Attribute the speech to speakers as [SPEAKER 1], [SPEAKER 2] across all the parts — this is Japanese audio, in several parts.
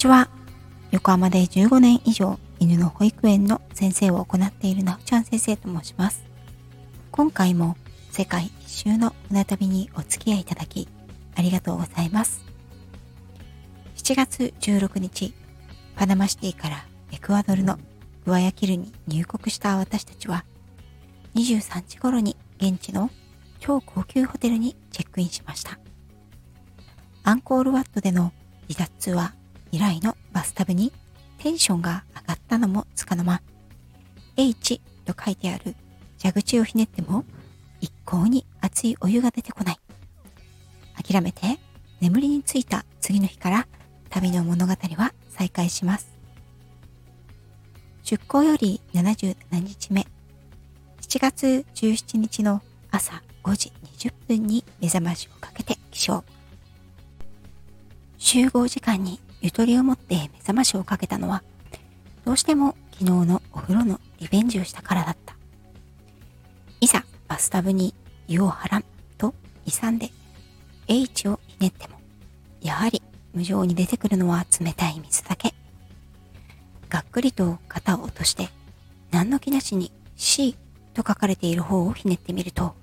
[SPEAKER 1] ちは。横浜で15年以上犬の保育園の先生を行っているなおちゃん先生と申します。今回も世界一周の船旅にお付き合いいただきありがとうございます。7月16日、パナマシティからエクアドルのグアヤキルに入国した私たちは23時頃に現地の超高級ホテルにチェックインしました。アンコールワットでの離脱ツアー以来のバスタブにテンションが上がったのもつかの間 H と書いてある蛇口をひねっても一向に熱いお湯が出てこない。諦めて眠りについた次の日から旅の物語は再開します。出港より77日目、7月17日の朝5時20分に目覚ましをかけて起床。集合時間にゆとりを持って目覚ましをかけたのは、どうしても昨日のお風呂のリベンジをしたからだった。いざバスタブに湯を張らんと勇んで H をひねっても、やはり無情に出てくるのは冷たい水だけ。がっくりと肩を落として、何の気なしに C と書かれている方をひねってみると、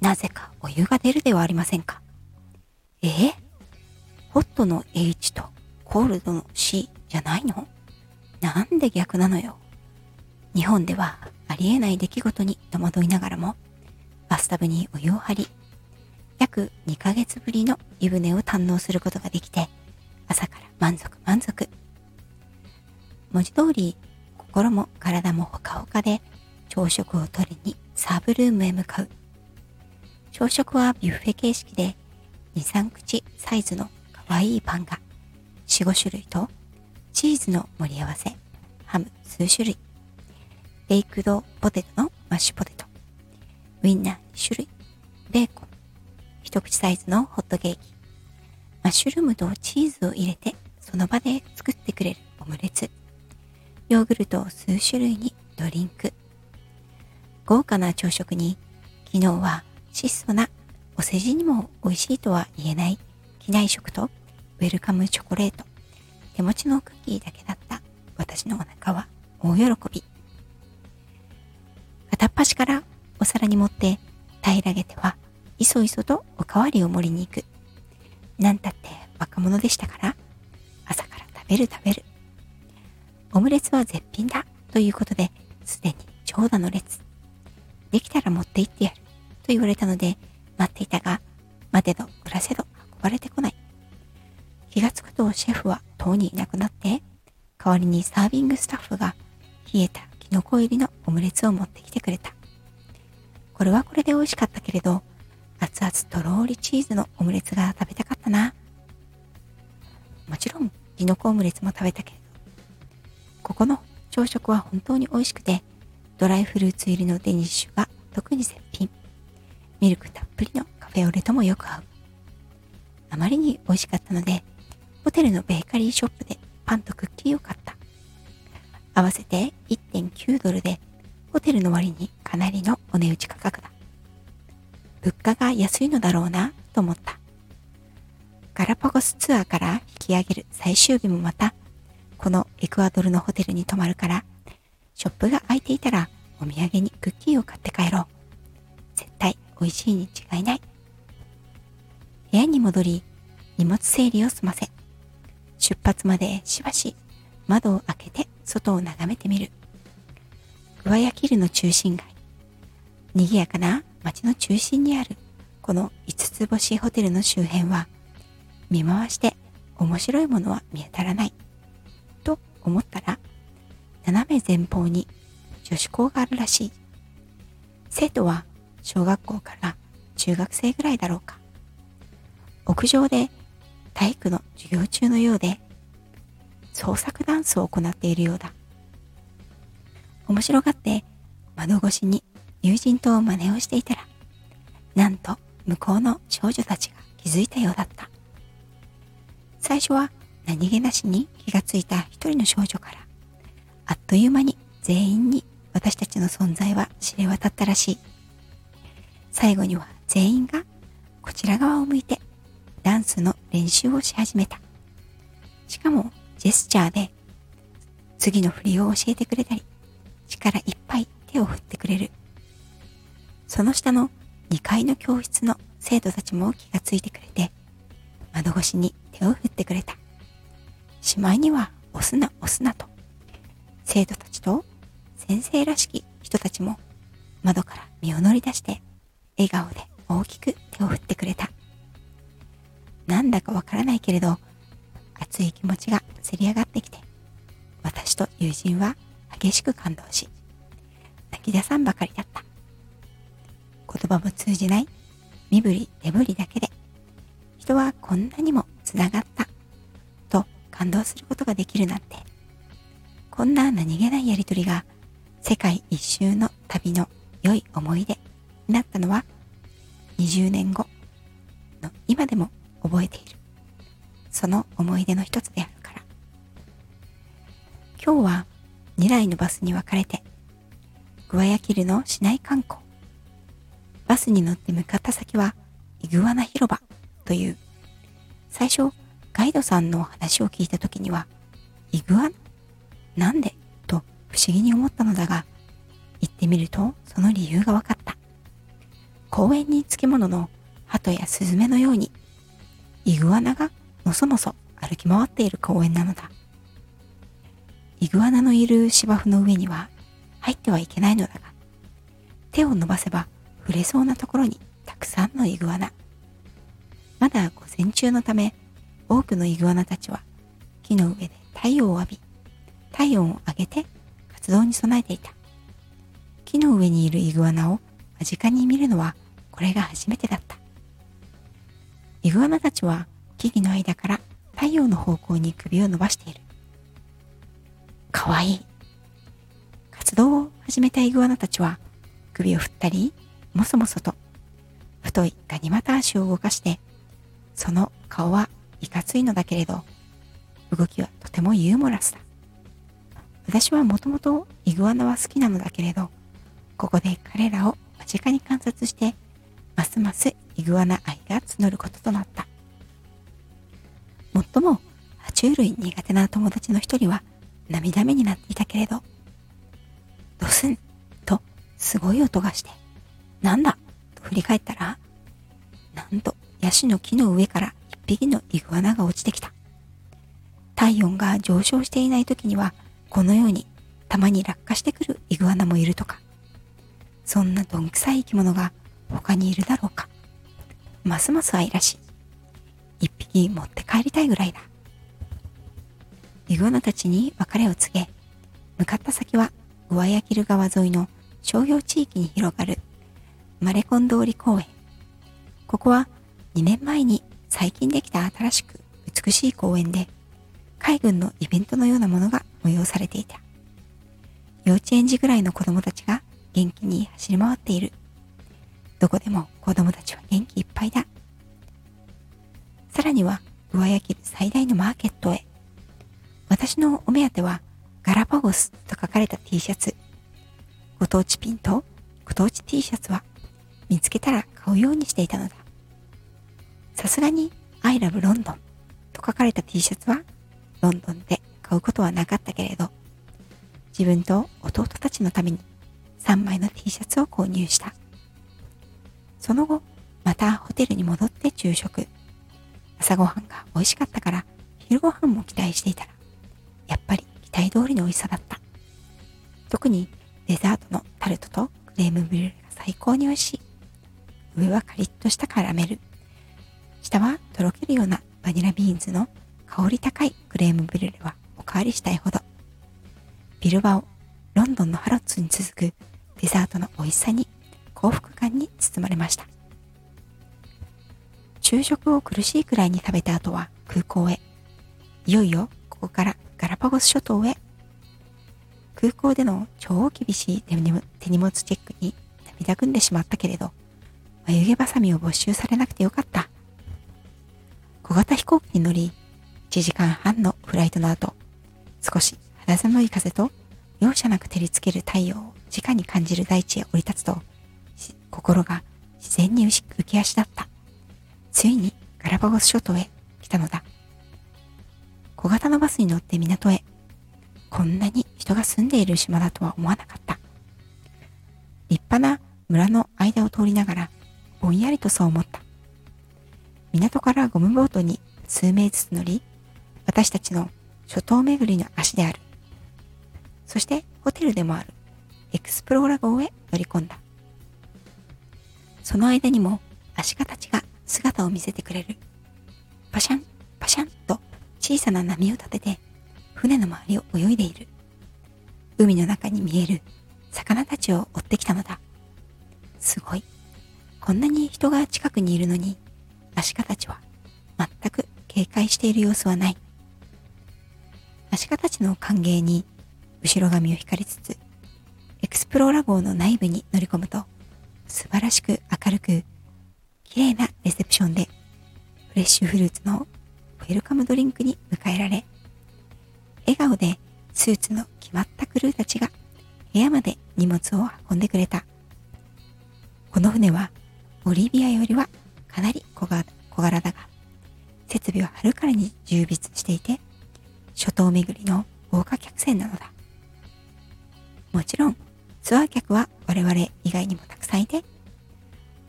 [SPEAKER 1] なぜかお湯が出るではありませんか。えー、ホットの H とコールドの C じゃないの？なんで逆なのよ？日本ではありえない出来事に戸惑いながらも、バスタブにお湯を張り、約2ヶ月ぶりの湯船を堪能することができて、朝から満足満足。文字通り、心も体もほかほかで、朝食を取りにサーブルームへ向かう。朝食はビュッフェ形式で、2、3口サイズの可愛いパンが4、5種類と、チーズの盛り合わせ、ハム数種類、ベイクドポテトのマッシュポテト、ウインナー2種類、ベーコン、一口サイズのホットケーキ、マッシュルームとチーズを入れてその場で作ってくれるオムレツ、ヨーグルトを数種類にドリンク、豪華な朝食に昨日は質素なお世辞にも美味しいとは言えない機内食とウェルカムチョコレート、手持ちのクッキーだけだった私のお腹は大喜び。片っ端からお皿に盛って平らげてはいそいそとおかわりを盛りに行く。なんたって若者でしたから、朝から食べる食べる。オムレツは絶品だということで、すでに長蛇の列。できたら持って行ってやると言われたので、待っていたが、待てど暮らせど運ばれてこない。気がつくとシェフはとうにいなくなって、代わりにサービングスタッフが冷えたキノコ入りのオムレツを持ってきてくれた。これはこれで美味しかったけれど、熱々とろーりチーズのオムレツが食べたかったな。もちろん、キノコオムレツも食べたけれど、ここの朝食は本当に美味しくて、ドライフルーツ入りのデニッシュが特に絶品。ミルクたっぷりのカフェオレともよく合う。あまりに美味しかったので、ホテルのベーカリーショップでパンとクッキーを買った。合わせて1.9ドルで、ホテルの割にかなりのお値打ち価格だ。物価が安いのだろうなと思った。ガラパゴスツアーから引き上げる最終日もまた、このエクアドルのホテルに泊まるから、ショップが開いていたらお土産にクッキーを買って帰ろう。絶対美味しいに違いない。部屋に戻り、荷物整理を済ませ、出発までしばし窓を開けて外を眺めてみる。グアヤキルの中心街。賑やかな街の中心にあるこの5つ星ホテルの周辺は見回して面白いものは見当たらないと思ったら斜め前方に女子校があるらしい生徒は小学校から中学生ぐらいだろうか屋上で体育の授業中のようで創作ダンスを行っているようだ面白がって窓越しに友人と真似をしていたら、なんと向こうの少女たちが気づいたようだった。最初は何気なしに気がついた一人の少女から、あっという間に全員に私たちの存在は知れ渡ったらしい。最後には全員がこちら側を向いてダンスの練習をし始めた。しかもジェスチャーで次の振りを教えてくれたり、力いっぱい手を振ってくれる。その下の2階の教室の生徒たちも気がついてくれて、窓越しに手を振ってくれた。しまいには押すな押すなと、生徒たちと先生らしき人たちも窓から身を乗り出して笑顔で大きく手を振ってくれた。なんだかわからないけれど、熱い気持ちがせり上がってきて、私と友人は激しく感動し、泣き出さんばかりだった。言葉も通じない身振り手振りだけで、人はこんなにもつながったと感動することができるなんて、こんな何気ないやりとりが世界一周の旅の良い思い出になったのは20年後の今でも覚えている。その思い出の一つであるから。今日は2台のバスに分かれて、グアヤキルの市内観光。バスに乗って向かった先はイグアナ広場という、最初ガイドさんの話を聞いた時には、イグアナ？なんで？と不思議に思ったのだが、行ってみるとその理由が分かった。公園につきものの鳩やスズメのように、イグアナがのそのそ歩き回っている公園なのだ。イグアナのいる芝生の上には入ってはいけないのだが、手を伸ばせば触れそうなところにたくさんのイグアナ。まだ午前中のため、多くのイグアナたちは木の上で太陽を浴び、体温を上げて活動に備えていた。木の上にいるイグアナを間近に見るのはこれが初めてだった。イグアナたちは木々の間から太陽の方向に首を伸ばしている。かわいい。活動を始めたイグアナたちは首を振ったり、もそもそと太いガニ股足を動かして、その顔はいかついのだけれど、動きはとてもユーモラスだ。私はもともとイグアナは好きなのだけれど、ここで彼らを間近に観察して、ますますイグアナ愛が募ることとなった。最も爬虫類苦手な友達の一人は涙目になっていたけれど、ドスンとすごい音がして、なんだと振り返ったら、なんとヤシの木の上から一匹のイグアナが落ちてきた。体温が上昇していない時には、このようにたまに落下してくるイグアナもいるとか、そんなどんくさい生き物が他にいるだろうか。ますます愛らしい。一匹持って帰りたいぐらいだ。イグアナたちに別れを告げ、向かった先はグアヤキル川沿いの商業地域に広がるマレコン通り公園。ここは2年前に最近できた新しく美しい公園で、海軍のイベントのようなものが催されていた。幼稚園児ぐらいの子供たちが元気に走り回っている。どこでも子供たちは元気いっぱいだ。さらには上焼きる最大のマーケットへ。私のお目当てはガラパゴスと書かれた T シャツ。ご当地ピンとご当地 T シャツは見つけたら買うようにしていたのだ。さすがに I love London と書かれた T シャツはロンドンで買うことはなかったけれど、自分と弟たちのために3枚の T シャツを購入した。その後、またホテルに戻って昼食。朝ごはんが美味しかったから昼ごはんも期待していたら、やっぱり期待通りの美味しさだった。特にデザートのタルトとクレームブリュレが最高に美味しい。上はカリッとしたカラメル。下はとろけるようなバニラビーンズの香り高いクレームブリュレはおかわりしたいほど。ビルバオ、ロンドンのハロッズに続くデザートの美味しさに幸福感に包まれました。昼食を苦しいくらいに食べた後は空港へ。いよいよここからガラパゴス諸島へ。空港での超厳しい手荷物チェックに涙ぐんでしまったけれど、眉毛ばさみを没収されなくてよかった。小型飛行機に乗り、1時間半のフライトの後、少し肌寒い風と容赦なく照りつける太陽を直に感じる大地へ降り立つと、心が自然に浮き足だった。ついにガラパゴス諸島へ来たのだ。小型のバスに乗って港へ。こんなに人が住んでいる島だとは思わなかった。立派な村の間を通りながら、ぼんやりとそう思った。港からゴムボートに数名ずつ乗り、私たちの諸島巡りの足である。そしてホテルでもあるエクスプローラ号へ乗り込んだ。その間にもアシカたちが姿を見せてくれる。パシャン、パシャンと小さな波を立てて船の周りを泳いでいる。海の中に見える魚たちを追ってきたのだ。すごい。こんなに人が近くにいるのに、アシカたちは全く警戒している様子はない。アシカたちの歓迎に後ろ髪を光りつつ、エクスプローラ号の内部に乗り込むと、素晴らしく明るく、綺麗なレセプションで、フレッシュフルーツのウェルカムドリンクに迎えられ、笑顔でスーツの決まったクルーたちが部屋まで荷物を運んでくれた。この船はオリビアよりはかなり小柄だが、設備ははるかに充実していて、諸島巡りの豪華客船なのだ。もちろん、ツアー客は我々以外にもたくさんいて、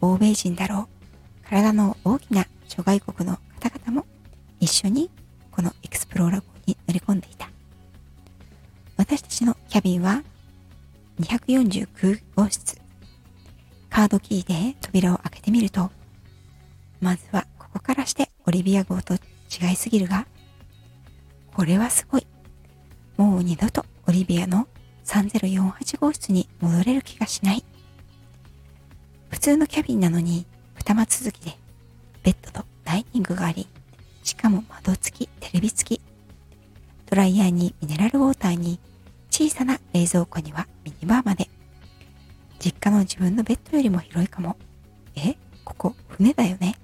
[SPEAKER 1] 欧米人だろう、体の大きな諸外国の方々も一緒にこのエクスプローラ号に乗り込んでいた。私たちのキャビンは249号室。カードキーで扉を開けてみると、まずはここからしてオリビア号と違いすぎるが、これはすごい。もう二度とオリビアの3048号室に戻れる気がしない。普通のキャビンなのに二間続きでベッドとダイニングがあり、しかも窓付き、テレビ付き。ドライヤーにミネラルウォーターに小さな冷蔵庫にはミニバーまで。実家の自分のベッドよりも広いかも。えここ船だよね。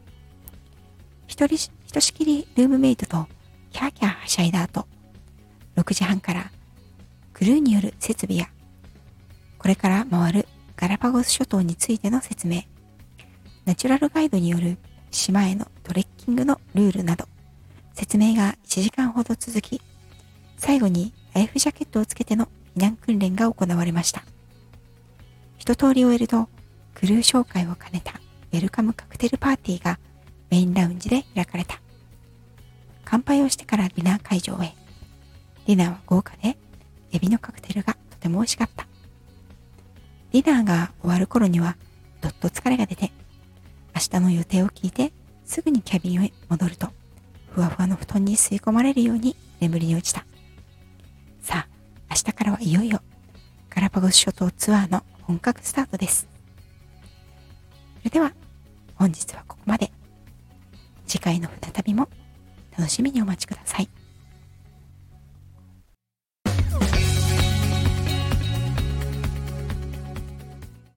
[SPEAKER 1] 一人、ひとしきりルームメイトとキャーキャーはしゃいだ後、6時半からクルーによる設備や、これから回るガラパゴス諸島についての説明、ナチュラルガイドによる島へのトレッキングのルールなど、説明が1時間ほど続き、最後にライフジャケットをつけての避難訓練が行われました。一通り終えると、クルー紹介を兼ねたウェルカムカクテルパーティーがメインラウンジで開かれた。乾杯をしてからディナー会場へ。ディナーは豪華で、エビのカクテルがとても美味しかった。ディナーが終わる頃には、どっと疲れが出て、明日の予定を聞いて、すぐにキャビンへ戻ると、ふわふわの布団に吸い込まれるように眠りに落ちた。さあ、明日からはいよいよ、ガラパゴス諸島ツアーの本格スタートです。それでは、本日はここまで。次回の船旅も楽しみにお待ちください。